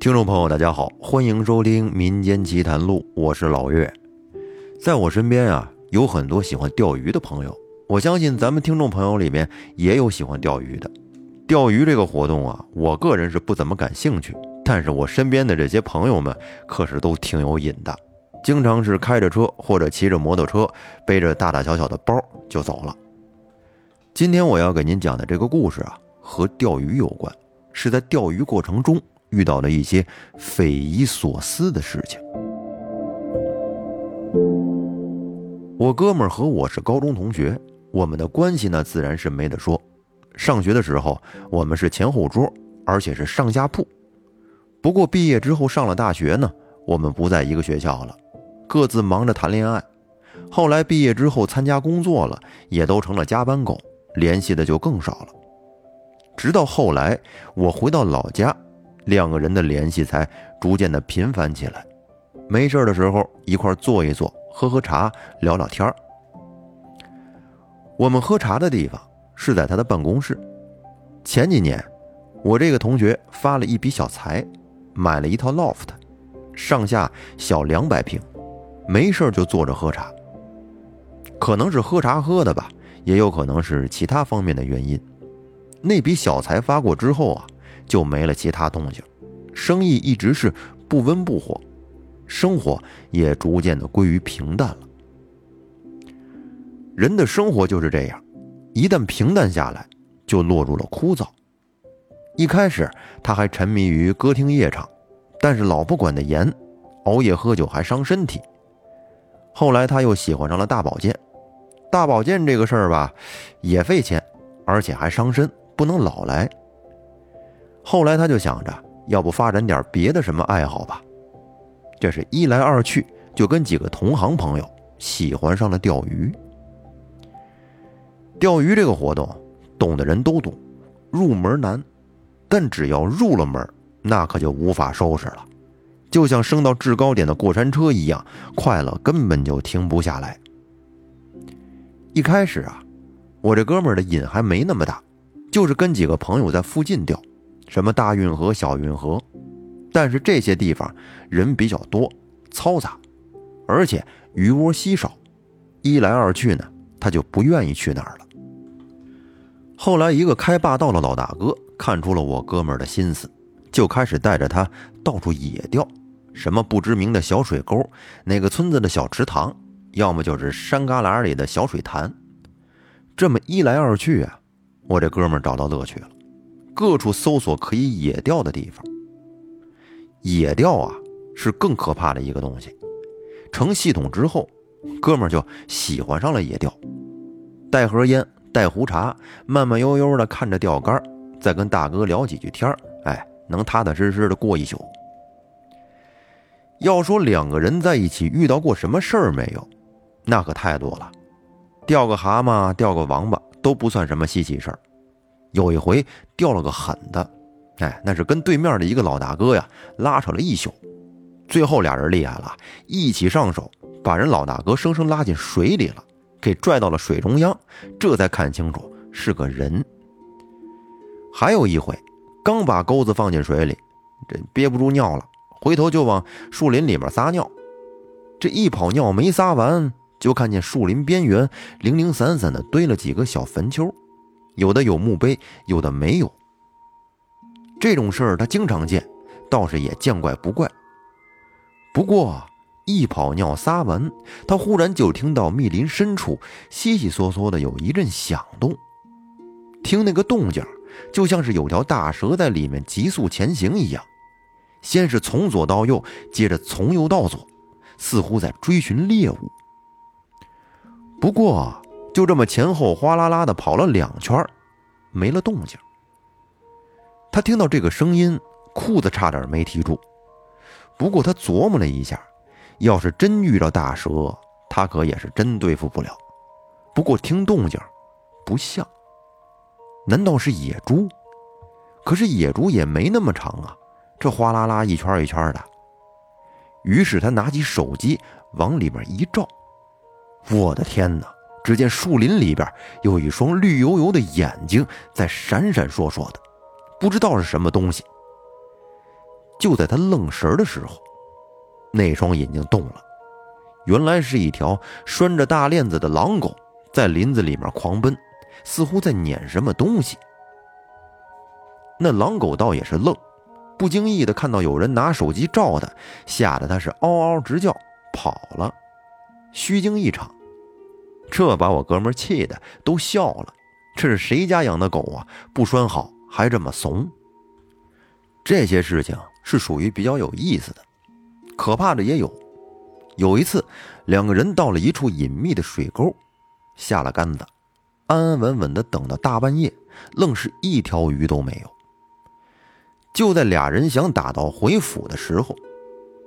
听众朋友，大家好，欢迎收听《民间奇谈录》，我是老岳。在我身边啊，有很多喜欢钓鱼的朋友，我相信咱们听众朋友里面也有喜欢钓鱼的。钓鱼这个活动啊，我个人是不怎么感兴趣，但是我身边的这些朋友们可是都挺有瘾的，经常是开着车或者骑着摩托车，背着大大小小的包就走了。今天我要给您讲的这个故事啊，和钓鱼有关，是在钓鱼过程中遇到的一些匪夷所思的事情。我哥们儿和我是高中同学，我们的关系呢自然是没得说。上学的时候，我们是前后桌，而且是上下铺。不过毕业之后上了大学呢，我们不在一个学校了，各自忙着谈恋爱。后来毕业之后参加工作了，也都成了加班狗。联系的就更少了，直到后来我回到老家，两个人的联系才逐渐的频繁起来。没事的时候一块坐一坐，喝喝茶，聊聊天我们喝茶的地方是在他的办公室。前几年，我这个同学发了一笔小财，买了一套 loft，上下小两百平，没事就坐着喝茶。可能是喝茶喝的吧。也有可能是其他方面的原因，那笔小财发过之后啊，就没了其他动静，生意一直是不温不火，生活也逐渐的归于平淡了。人的生活就是这样，一旦平淡下来，就落入了枯燥。一开始他还沉迷于歌厅夜场，但是老婆管的严，熬夜喝酒还伤身体。后来他又喜欢上了大保健。大保健这个事儿吧，也费钱，而且还伤身，不能老来。后来他就想着，要不发展点别的什么爱好吧。这是一来二去，就跟几个同行朋友喜欢上了钓鱼。钓鱼这个活动，懂的人都懂，入门难，但只要入了门，那可就无法收拾了，就像升到制高点的过山车一样，快乐根本就停不下来。一开始啊，我这哥们儿的瘾还没那么大，就是跟几个朋友在附近钓，什么大运河、小运河，但是这些地方人比较多，嘈杂，而且鱼窝稀少，一来二去呢，他就不愿意去那儿了。后来，一个开霸道的老大哥看出了我哥们儿的心思，就开始带着他到处野钓，什么不知名的小水沟，哪个村子的小池塘。要么就是山旮旯里的小水潭，这么一来二去啊，我这哥们找到乐趣了，各处搜索可以野钓的地方。野钓啊，是更可怕的一个东西。成系统之后，哥们就喜欢上了野钓，带盒烟，带壶茶，慢慢悠悠的看着钓竿，再跟大哥聊几句天哎，能踏踏实实的过一宿。要说两个人在一起遇到过什么事儿没有？那可太多了，钓个蛤蟆，钓个王八都不算什么稀奇事儿。有一回钓了个狠的，哎，那是跟对面的一个老大哥呀拉扯了一宿，最后俩人厉害了，一起上手，把人老大哥生生拉进水里了，给拽到了水中央，这才看清楚是个人。还有一回，刚把钩子放进水里，这憋不住尿了，回头就往树林里面撒尿，这一跑尿没撒完。就看见树林边缘零零散散的堆了几个小坟丘，有的有墓碑，有的没有。这种事儿他经常见，倒是也见怪不怪。不过一跑尿撒完，他忽然就听到密林深处悉悉嗦嗦的有一阵响动，听那个动静，就像是有条大蛇在里面急速前行一样，先是从左到右，接着从右到左，似乎在追寻猎物。不过，就这么前后哗啦啦的跑了两圈，没了动静。他听到这个声音，裤子差点没提住。不过他琢磨了一下，要是真遇到大蛇，他可也是真对付不了。不过听动静，不像，难道是野猪？可是野猪也没那么长啊，这哗啦啦一圈一圈的。于是他拿起手机往里面一照。我的天哪！只见树林里边有一双绿油油的眼睛在闪闪烁烁的，不知道是什么东西。就在他愣神的时候，那双眼睛动了，原来是一条拴着大链子的狼狗在林子里面狂奔，似乎在撵什么东西。那狼狗倒也是愣，不经意的看到有人拿手机照他，吓得他是嗷嗷直叫，跑了，虚惊一场。这把我哥们气的都笑了，这是谁家养的狗啊？不拴好还这么怂。这些事情。是属于比较有意思的，可怕的也有。有一次，两个人到了一处隐秘的水沟，下了杆子，安安稳稳的等到大半夜，愣是一条鱼都没有。就在俩人想打道回府的时候，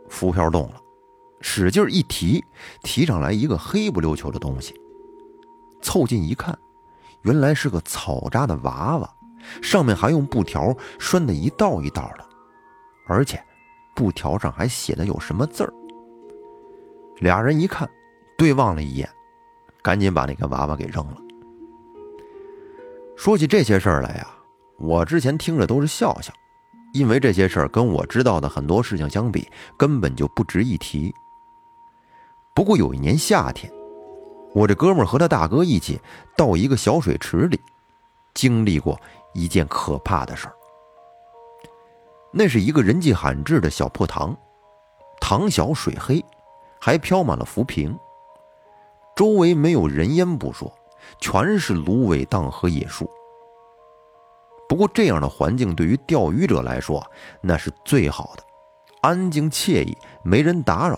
浮漂动了，使劲一提，提上来一个黑不溜秋的东西。凑近一看，原来是个草扎的娃娃，上面还用布条拴的一道一道的。而且，布条上还写的有什么字儿？俩人一看，对望了一眼，赶紧把那个娃娃给扔了。说起这些事儿来呀，我之前听着都是笑笑，因为这些事儿跟我知道的很多事情相比，根本就不值一提。不过有一年夏天，我这哥们儿和他大哥一起到一个小水池里，经历过一件可怕的事儿。那是一个人迹罕至的小破塘，塘小水黑，还飘满了浮萍。周围没有人烟不说，全是芦苇荡和野树。不过这样的环境对于钓鱼者来说，那是最好的，安静惬意，没人打扰。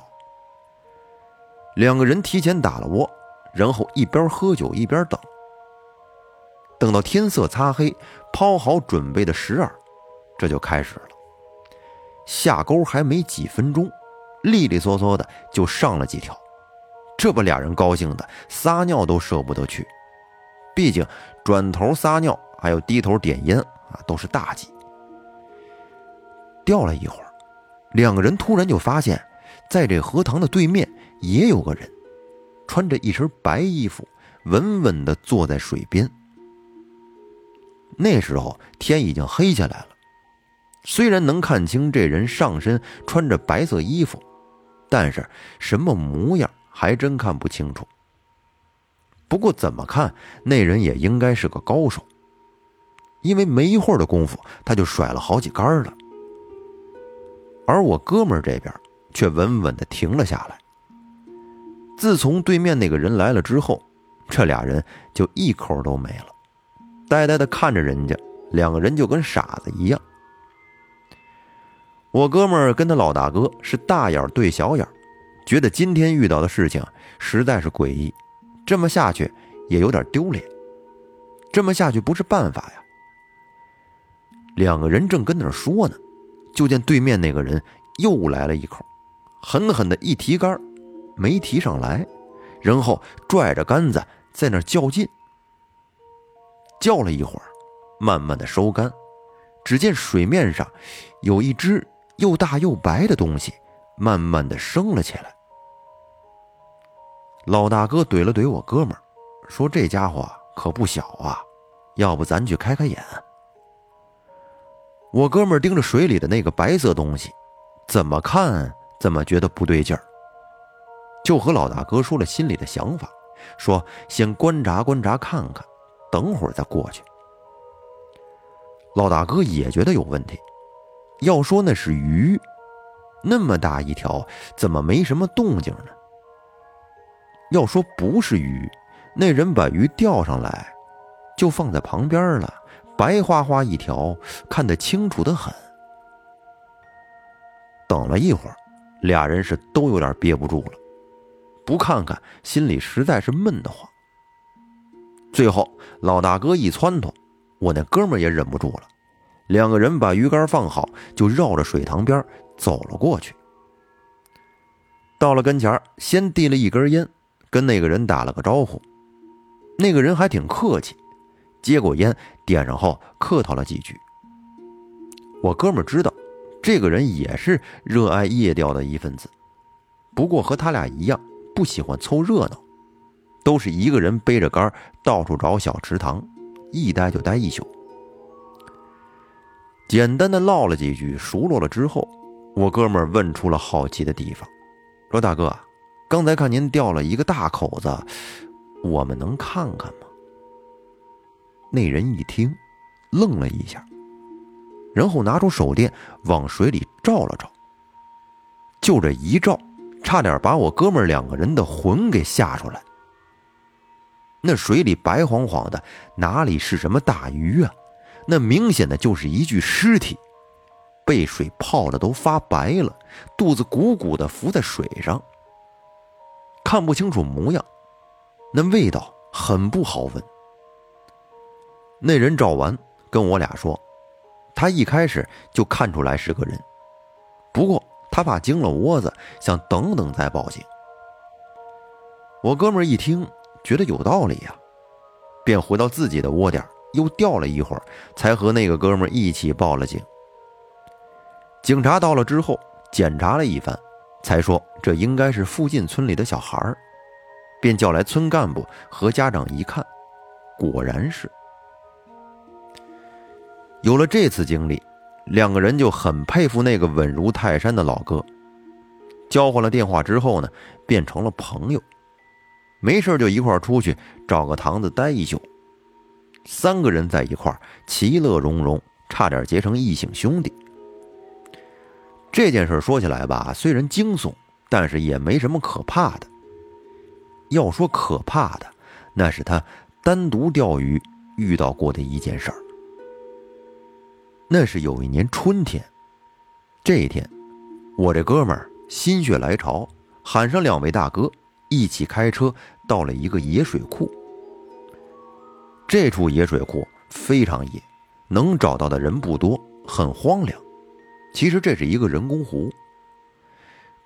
两个人提前打了窝，然后一边喝酒一边等。等到天色擦黑，抛好准备的石饵，这就开始了。下钩还没几分钟，利利索索的就上了几条，这把俩人高兴的撒尿都舍不得去。毕竟转头撒尿还有低头点烟啊，都是大忌。钓了一会儿，两个人突然就发现，在这荷塘的对面也有个人，穿着一身白衣服，稳稳的坐在水边。那时候天已经黑下来了。虽然能看清这人上身穿着白色衣服，但是什么模样还真看不清楚。不过怎么看那人也应该是个高手，因为没一会儿的功夫他就甩了好几杆了。而我哥们这边却稳稳的停了下来。自从对面那个人来了之后，这俩人就一口都没了，呆呆的看着人家，两个人就跟傻子一样。我哥们儿跟他老大哥是大眼对小眼，觉得今天遇到的事情实在是诡异，这么下去也有点丢脸，这么下去不是办法呀。两个人正跟那说呢，就见对面那个人又来了一口，狠狠的一提杆，没提上来，然后拽着杆子在那较劲，叫了一会儿，慢慢的收杆，只见水面上有一只。又大又白的东西，慢慢的升了起来。老大哥怼了怼我哥们儿，说：“这家伙可不小啊，要不咱去开开眼。”我哥们盯着水里的那个白色东西，怎么看怎么觉得不对劲儿，就和老大哥说了心里的想法，说：“先观察观察看看，等会儿再过去。”老大哥也觉得有问题。要说那是鱼，那么大一条，怎么没什么动静呢？要说不是鱼，那人把鱼钓上来，就放在旁边了，白花花一条，看得清楚的很。等了一会儿，俩人是都有点憋不住了，不看看心里实在是闷得慌。最后老大哥一撺掇，我那哥们也忍不住了。两个人把鱼竿放好，就绕着水塘边走了过去。到了跟前先递了一根烟，跟那个人打了个招呼。那个人还挺客气，接过烟，点上后客套了几句。我哥们知道，这个人也是热爱夜钓的一份子，不过和他俩一样，不喜欢凑热闹，都是一个人背着竿到处找小池塘，一待就待一宿。简单的唠了几句，熟络了之后，我哥们问出了好奇的地方，说：“大哥，刚才看您掉了一个大口子，我们能看看吗？”那人一听，愣了一下，然后拿出手电往水里照了照。就这一照，差点把我哥们两个人的魂给吓出来。那水里白晃晃的，哪里是什么大鱼啊？那明显的就是一具尸体，被水泡的都发白了，肚子鼓鼓的浮在水上，看不清楚模样，那味道很不好闻。那人照完跟我俩说，他一开始就看出来是个人，不过他怕惊了窝子，想等等再报警。我哥们一听，觉得有道理呀，便回到自己的窝点。又吊了一会儿，才和那个哥们一起报了警。警察到了之后，检查了一番，才说这应该是附近村里的小孩儿，便叫来村干部和家长一看，果然是。有了这次经历，两个人就很佩服那个稳如泰山的老哥。交换了电话之后呢，变成了朋友，没事就一块出去找个堂子待一宿。三个人在一块儿，其乐融融，差点结成异性兄弟。这件事说起来吧，虽然惊悚，但是也没什么可怕的。要说可怕的，那是他单独钓鱼遇到过的一件事儿。那是有一年春天，这一天，我这哥们儿心血来潮，喊上两位大哥，一起开车到了一个野水库。这处野水库非常野，能找到的人不多，很荒凉。其实这是一个人工湖。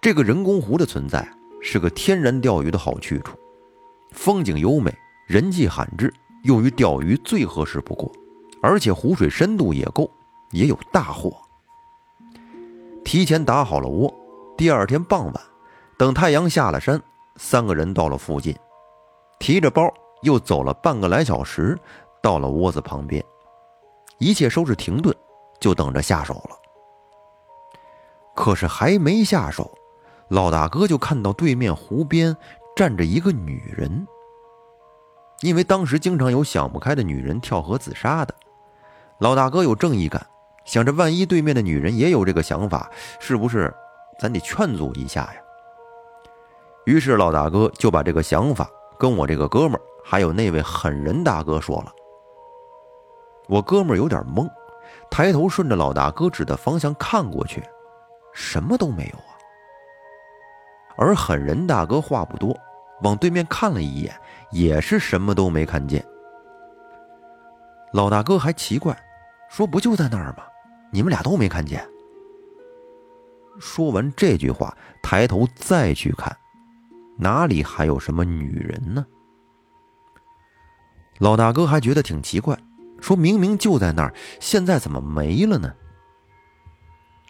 这个人工湖的存在是个天然钓鱼的好去处，风景优美，人迹罕至，用于钓鱼最合适不过。而且湖水深度也够，也有大货。提前打好了窝，第二天傍晚，等太阳下了山，三个人到了附近，提着包。又走了半个来小时，到了窝子旁边，一切收拾停顿，就等着下手了。可是还没下手，老大哥就看到对面湖边站着一个女人。因为当时经常有想不开的女人跳河自杀的，老大哥有正义感，想着万一对面的女人也有这个想法，是不是咱得劝阻一下呀？于是老大哥就把这个想法跟我这个哥们儿。还有那位狠人大哥说了，我哥们儿有点懵，抬头顺着老大哥指的方向看过去，什么都没有啊。而狠人大哥话不多，往对面看了一眼，也是什么都没看见。老大哥还奇怪，说：“不就在那儿吗？你们俩都没看见。”说完这句话，抬头再去看，哪里还有什么女人呢？老大哥还觉得挺奇怪，说明明就在那儿，现在怎么没了呢？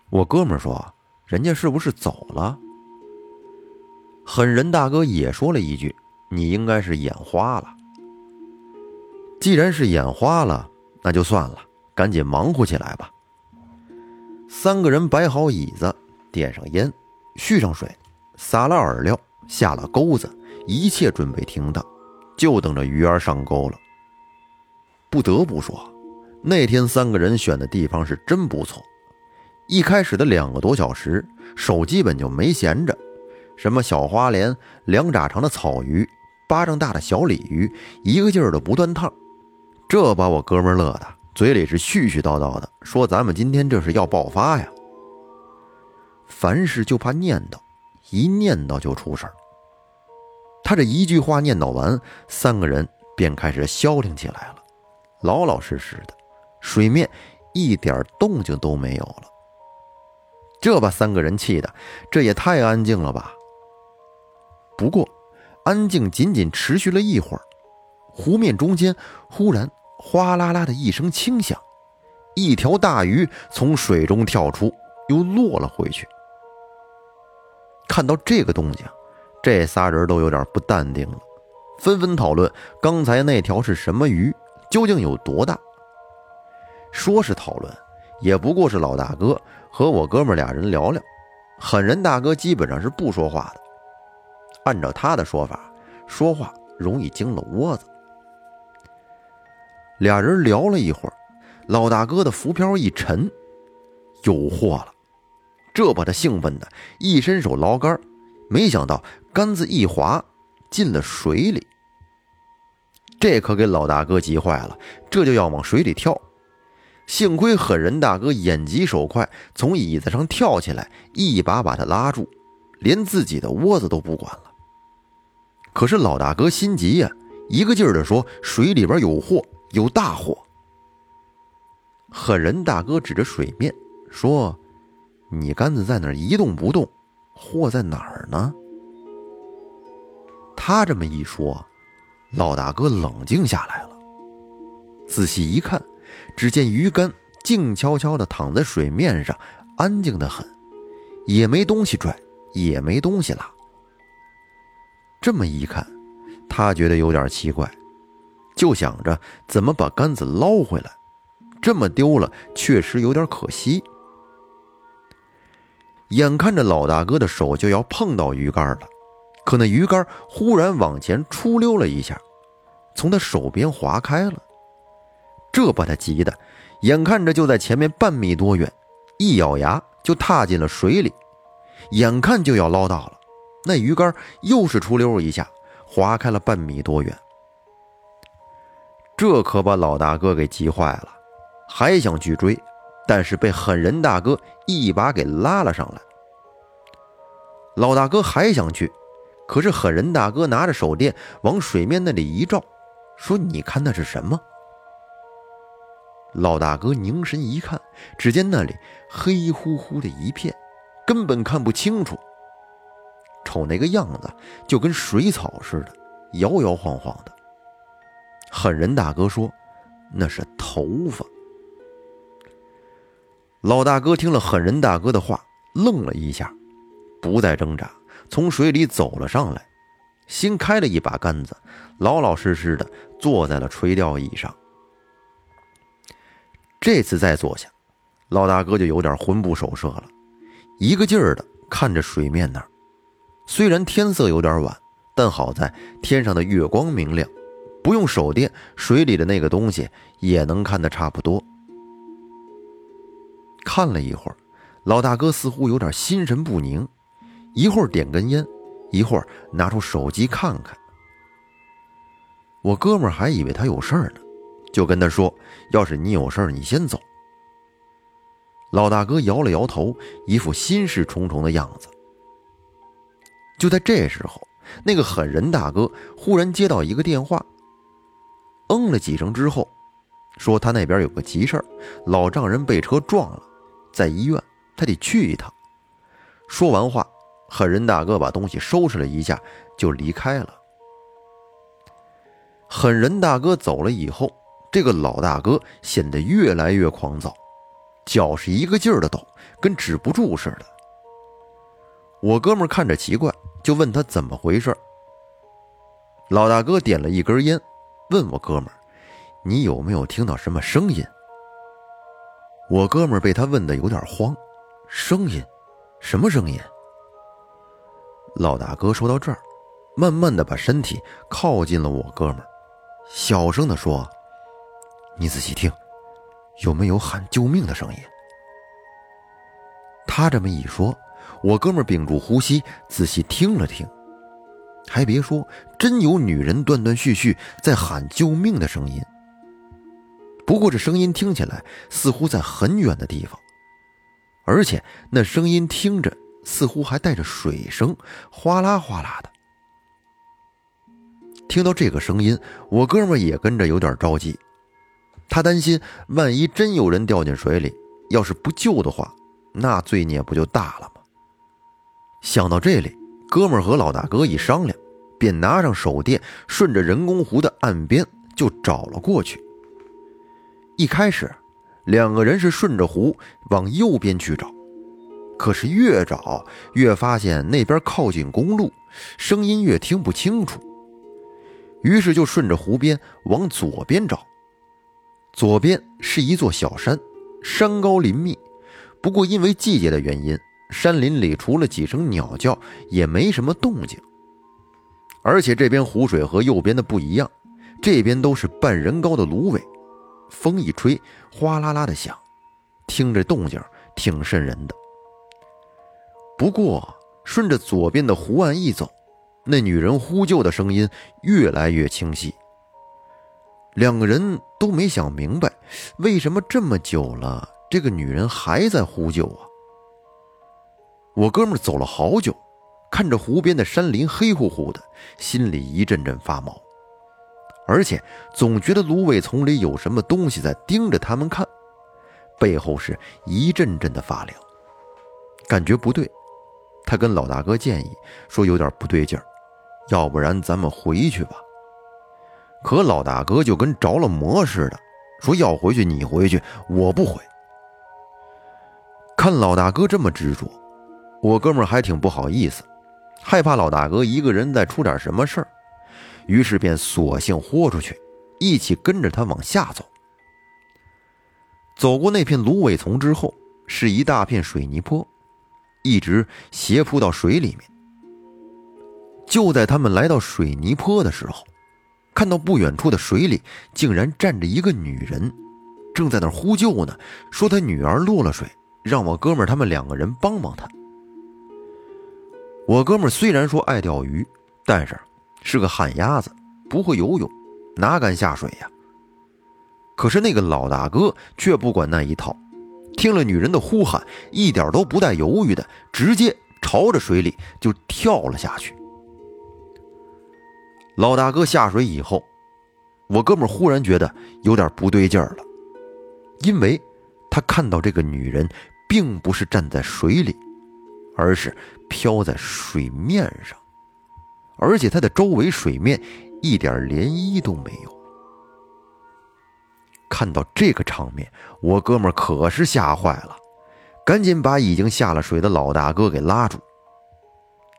我哥们说：“人家是不是走了？”狠人大哥也说了一句：“你应该是眼花了。”既然是眼花了，那就算了，赶紧忙活起来吧。三个人摆好椅子，点上烟，续上水，撒了饵料，下了钩子，一切准备停当。就等着鱼儿上钩了。不得不说，那天三个人选的地方是真不错。一开始的两个多小时，手基本就没闲着，什么小花鲢、两拃长的草鱼、巴掌大的小鲤鱼，一个劲儿的不断烫。这把我哥们乐的，嘴里是絮絮叨叨的，说：“咱们今天这是要爆发呀！”凡事就怕念叨，一念叨就出事儿。他这一句话念叨完，三个人便开始消停起来了，老老实实的，水面一点动静都没有了。这把三个人气的，这也太安静了吧！不过，安静仅仅持续了一会儿，湖面中间忽然哗啦啦的一声轻响，一条大鱼从水中跳出，又落了回去。看到这个动静。这仨人都有点不淡定了，纷纷讨论刚才那条是什么鱼，究竟有多大。说是讨论，也不过是老大哥和我哥们俩人聊聊，狠人大哥基本上是不说话的。按照他的说法，说话容易惊了窝子。俩人聊了一会儿，老大哥的浮漂一沉，有货了。这把他兴奋的一伸手捞竿，没想到杆子一滑，进了水里。这可给老大哥急坏了，这就要往水里跳。幸亏狠人大哥眼疾手快，从椅子上跳起来，一把把他拉住，连自己的窝子都不管了。可是老大哥心急呀，一个劲儿的说：“水里边有货，有大货。”狠人大哥指着水面说：“你杆子在那儿一动不动，货在哪儿呢？”他这么一说，老大哥冷静下来了，仔细一看。只见鱼竿静悄悄地躺在水面上，安静得很，也没东西拽，也没东西拉。这么一看，他觉得有点奇怪，就想着怎么把杆子捞回来。这么丢了，确实有点可惜。眼看着老大哥的手就要碰到鱼竿了，可那鱼竿忽然往前出溜了一下，从他手边划开了。这把他急的，眼看着就在前面半米多远，一咬牙就踏进了水里，眼看就要捞到了，那鱼竿又是出溜一下，划开了半米多远。这可把老大哥给急坏了，还想去追，但是被狠人大哥一把给拉了上来。老大哥还想去，可是狠人大哥拿着手电往水面那里一照，说：“你看那是什么？”老大哥凝神一看，只见那里黑乎乎的一片，根本看不清楚。瞅那个样子，就跟水草似的，摇摇晃晃的。狠人大哥说：“那是头发。”老大哥听了狠人大哥的话，愣了一下，不再挣扎，从水里走了上来，新开了一把杆子，老老实实的坐在了垂钓椅上。这次再坐下，老大哥就有点魂不守舍了，一个劲儿的看着水面那儿。虽然天色有点晚，但好在天上的月光明亮，不用手电，水里的那个东西也能看得差不多。看了一会儿，老大哥似乎有点心神不宁，一会儿点根烟，一会儿拿出手机看看。我哥们还以为他有事儿呢。就跟他说：“要是你有事儿，你先走。”老大哥摇了摇头，一副心事重重的样子。就在这时候，那个狠人大哥忽然接到一个电话，嗯了几声之后，说他那边有个急事儿，老丈人被车撞了，在医院，他得去一趟。说完话，狠人大哥把东西收拾了一下，就离开了。狠人大哥走了以后。这个老大哥显得越来越狂躁，脚是一个劲儿的抖，跟止不住似的。我哥们看着奇怪，就问他怎么回事。老大哥点了一根烟，问我哥们：“你有没有听到什么声音？”我哥们被他问的有点慌，声音？什么声音？老大哥说到这儿，慢慢的把身体靠近了我哥们儿，小声的说。你仔细听，有没有喊救命的声音？他这么一说，我哥们屏住呼吸，仔细听了听，还别说，真有女人断断续续在喊救命的声音。不过这声音听起来似乎在很远的地方，而且那声音听着似乎还带着水声，哗啦哗啦的。听到这个声音，我哥们也跟着有点着急。他担心，万一真有人掉进水里，要是不救的话，那罪孽不就大了吗？想到这里，哥们儿和老大哥一商量，便拿上手电，顺着人工湖的岸边就找了过去。一开始，两个人是顺着湖往右边去找，可是越找越发现那边靠近公路，声音越听不清楚，于是就顺着湖边往左边找。左边是一座小山，山高林密，不过因为季节的原因，山林里除了几声鸟叫，也没什么动静。而且这边湖水和右边的不一样，这边都是半人高的芦苇，风一吹，哗啦啦的响，听着动静挺瘆人的。不过顺着左边的湖岸一走，那女人呼救的声音越来越清晰。两个人都没想明白，为什么这么久了，这个女人还在呼救啊？我哥们走了好久，看着湖边的山林黑乎乎的，心里一阵阵发毛，而且总觉得芦苇丛里有什么东西在盯着他们看，背后是一阵阵的发凉，感觉不对。他跟老大哥建议说：“有点不对劲儿，要不然咱们回去吧。”可老大哥就跟着了魔似的，说要回去你回去，我不回。看老大哥这么执着，我哥们还挺不好意思，害怕老大哥一个人再出点什么事儿，于是便索性豁出去，一起跟着他往下走。走过那片芦苇丛之后，是一大片水泥坡，一直斜铺到水里面。就在他们来到水泥坡的时候。看到不远处的水里竟然站着一个女人，正在那呼救呢，说她女儿落了水，让我哥们他们两个人帮帮她。我哥们虽然说爱钓鱼，但是是个旱鸭子，不会游泳，哪敢下水呀？可是那个老大哥却不管那一套，听了女人的呼喊，一点都不带犹豫的，直接朝着水里就跳了下去。老大哥下水以后，我哥们忽然觉得有点不对劲儿了，因为他看到这个女人并不是站在水里，而是飘在水面上，而且它的周围水面一点涟漪都没有。看到这个场面，我哥们可是吓坏了，赶紧把已经下了水的老大哥给拉住。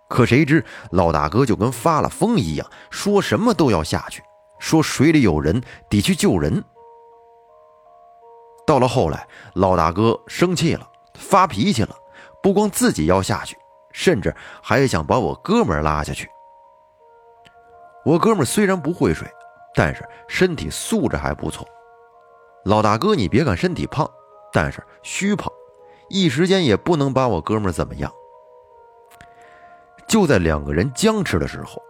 可谁知老大哥就跟发了疯一样，说什么都要下去，说水里有人，得去救人。到了后来，老大哥生气了，发脾气了，不光自己要下去，甚至还想把我哥们拉下去。我哥们虽然不会水，但是身体素质还不错。老大哥，你别看身体胖，但是虚胖，一时间也不能把我哥们怎么样。就在两个人僵持的时候，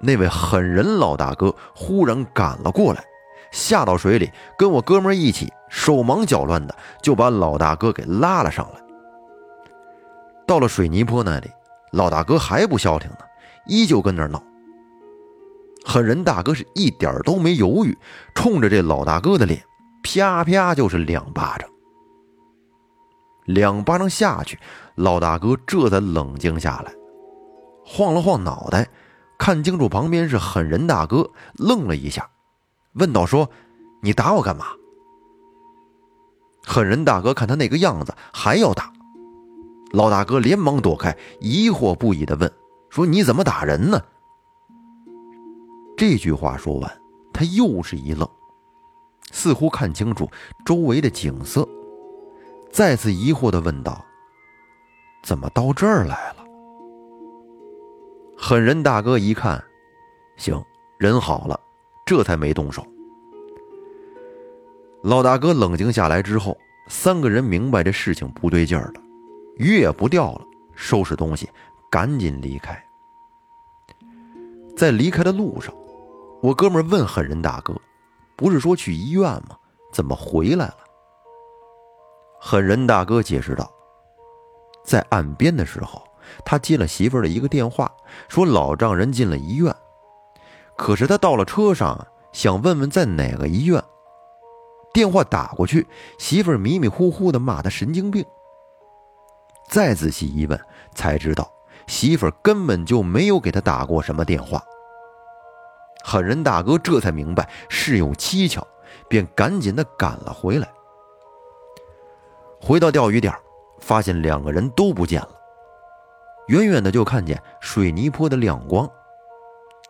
那位狠人老大哥忽然赶了过来，下到水里，跟我哥们一起手忙脚乱的就把老大哥给拉了上来。到了水泥坡那里，老大哥还不消停呢，依旧跟那闹。狠人大哥是一点都没犹豫，冲着这老大哥的脸，啪啪就是两巴掌。两巴掌下去，老大哥这才冷静下来。晃了晃脑袋，看清楚旁边是狠人大哥，愣了一下，问道：“说，你打我干嘛？”狠人大哥看他那个样子，还要打。老大哥连忙躲开，疑惑不已的问：“说你怎么打人呢？”这句话说完，他又是一愣，似乎看清楚周围的景色，再次疑惑的问道：“怎么到这儿来了？”狠人大哥一看，行，人好了，这才没动手。老大哥冷静下来之后，三个人明白这事情不对劲儿了，鱼也不钓了，收拾东西，赶紧离开。在离开的路上，我哥们问狠人大哥：“不是说去医院吗？怎么回来了？”狠人大哥解释道：“在岸边的时候。”他接了媳妇儿的一个电话，说老丈人进了医院。可是他到了车上，想问问在哪个医院。电话打过去，媳妇儿迷迷糊糊的骂他神经病。再仔细一问，才知道媳妇儿根本就没有给他打过什么电话。狠人大哥这才明白事有蹊跷，便赶紧的赶了回来。回到钓鱼点，发现两个人都不见了。远远的就看见水泥坡的亮光，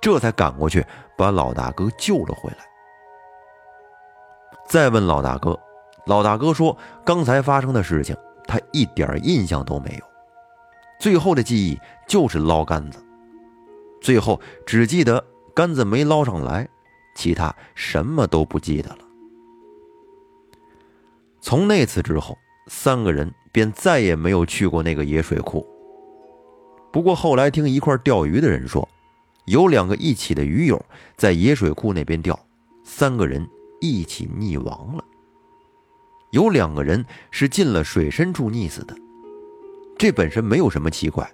这才赶过去把老大哥救了回来。再问老大哥，老大哥说，刚才发生的事情他一点印象都没有，最后的记忆就是捞杆子，最后只记得杆子没捞上来，其他什么都不记得了。从那次之后，三个人便再也没有去过那个野水库。不过后来听一块钓鱼的人说，有两个一起的鱼友在野水库那边钓，三个人一起溺亡了。有两个人是进了水深处溺死的，这本身没有什么奇怪，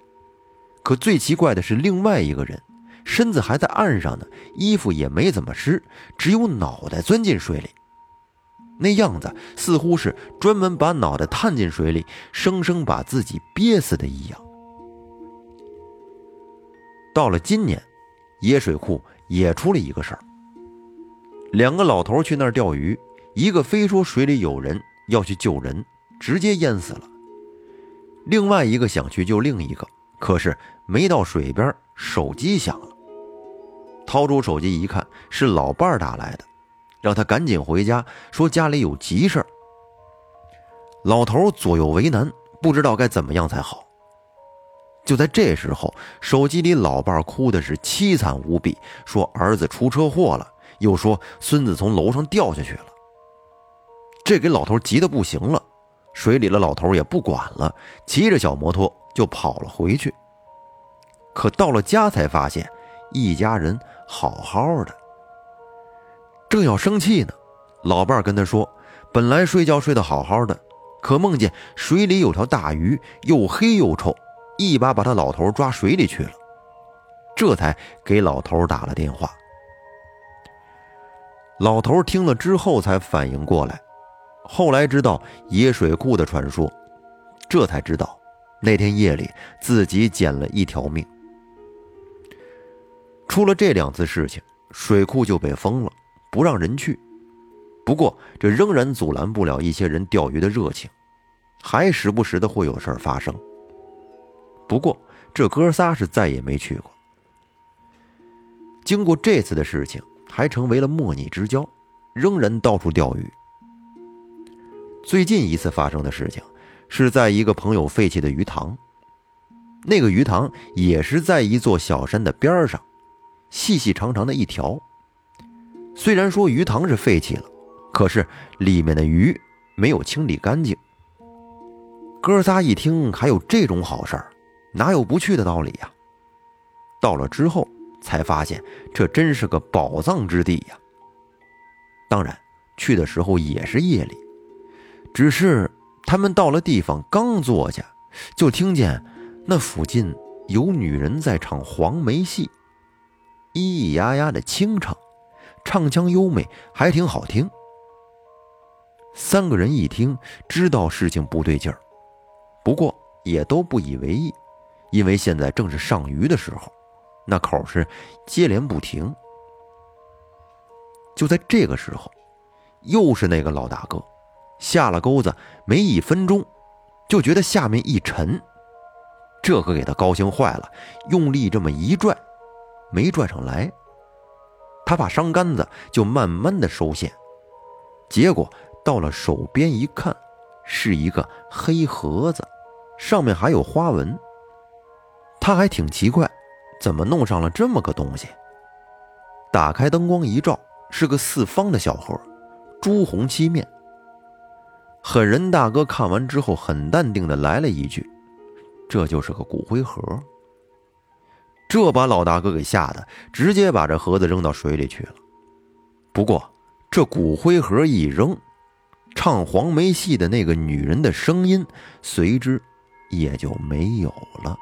可最奇怪的是另外一个人，身子还在岸上呢，衣服也没怎么湿，只有脑袋钻进水里，那样子似乎是专门把脑袋探进水里，生生把自己憋死的一样。到了今年，野水库也出了一个事儿，两个老头去那儿钓鱼。一个非说水里有人要去救人，直接淹死了。另外一个想去救另一个，可是没到水边，手机响了。掏出手机一看，是老伴儿打来的，让他赶紧回家，说家里有急事儿。老头左右为难，不知道该怎么样才好。就在这时候，手机里老伴儿哭的是凄惨无比，说儿子出车祸了，又说孙子从楼上掉下去了。这给老头急得不行了，水里的老头也不管了，骑着小摩托就跑了回去。可到了家才发现，一家人好好的。正要生气呢，老伴跟他说：“本来睡觉睡得好好的，可梦见水里有条大鱼，又黑又臭，一把把他老头抓水里去了。”这才给老头打了电话。老头听了之后才反应过来。后来知道野水库的传说，这才知道那天夜里自己捡了一条命。出了这两次事情，水库就被封了，不让人去。不过这仍然阻拦不了一些人钓鱼的热情，还时不时的会有事发生。不过这哥仨是再也没去过。经过这次的事情，还成为了莫逆之交，仍然到处钓鱼。最近一次发生的事情，是在一个朋友废弃的鱼塘。那个鱼塘也是在一座小山的边上，细细长长的一条。虽然说鱼塘是废弃了，可是里面的鱼没有清理干净。哥仨一听还有这种好事儿，哪有不去的道理呀？到了之后才发现，这真是个宝藏之地呀。当然，去的时候也是夜里。只是他们到了地方，刚坐下，就听见那附近有女人在唱黄梅戏，咿咿呀呀的清唱，唱腔优美，还挺好听。三个人一听，知道事情不对劲儿，不过也都不以为意，因为现在正是上鱼的时候，那口是接连不停。就在这个时候，又是那个老大哥。下了钩子没一分钟，就觉得下面一沉，这可给他高兴坏了，用力这么一拽，没拽上来。他把伤杆子就慢慢的收线，结果到了手边一看，是一个黑盒子，上面还有花纹。他还挺奇怪，怎么弄上了这么个东西？打开灯光一照，是个四方的小盒，朱红漆面。狠人大哥看完之后，很淡定的来了一句：“这就是个骨灰盒。”这把老大哥给吓得，直接把这盒子扔到水里去了。不过，这骨灰盒一扔，唱黄梅戏的那个女人的声音随之也就没有了。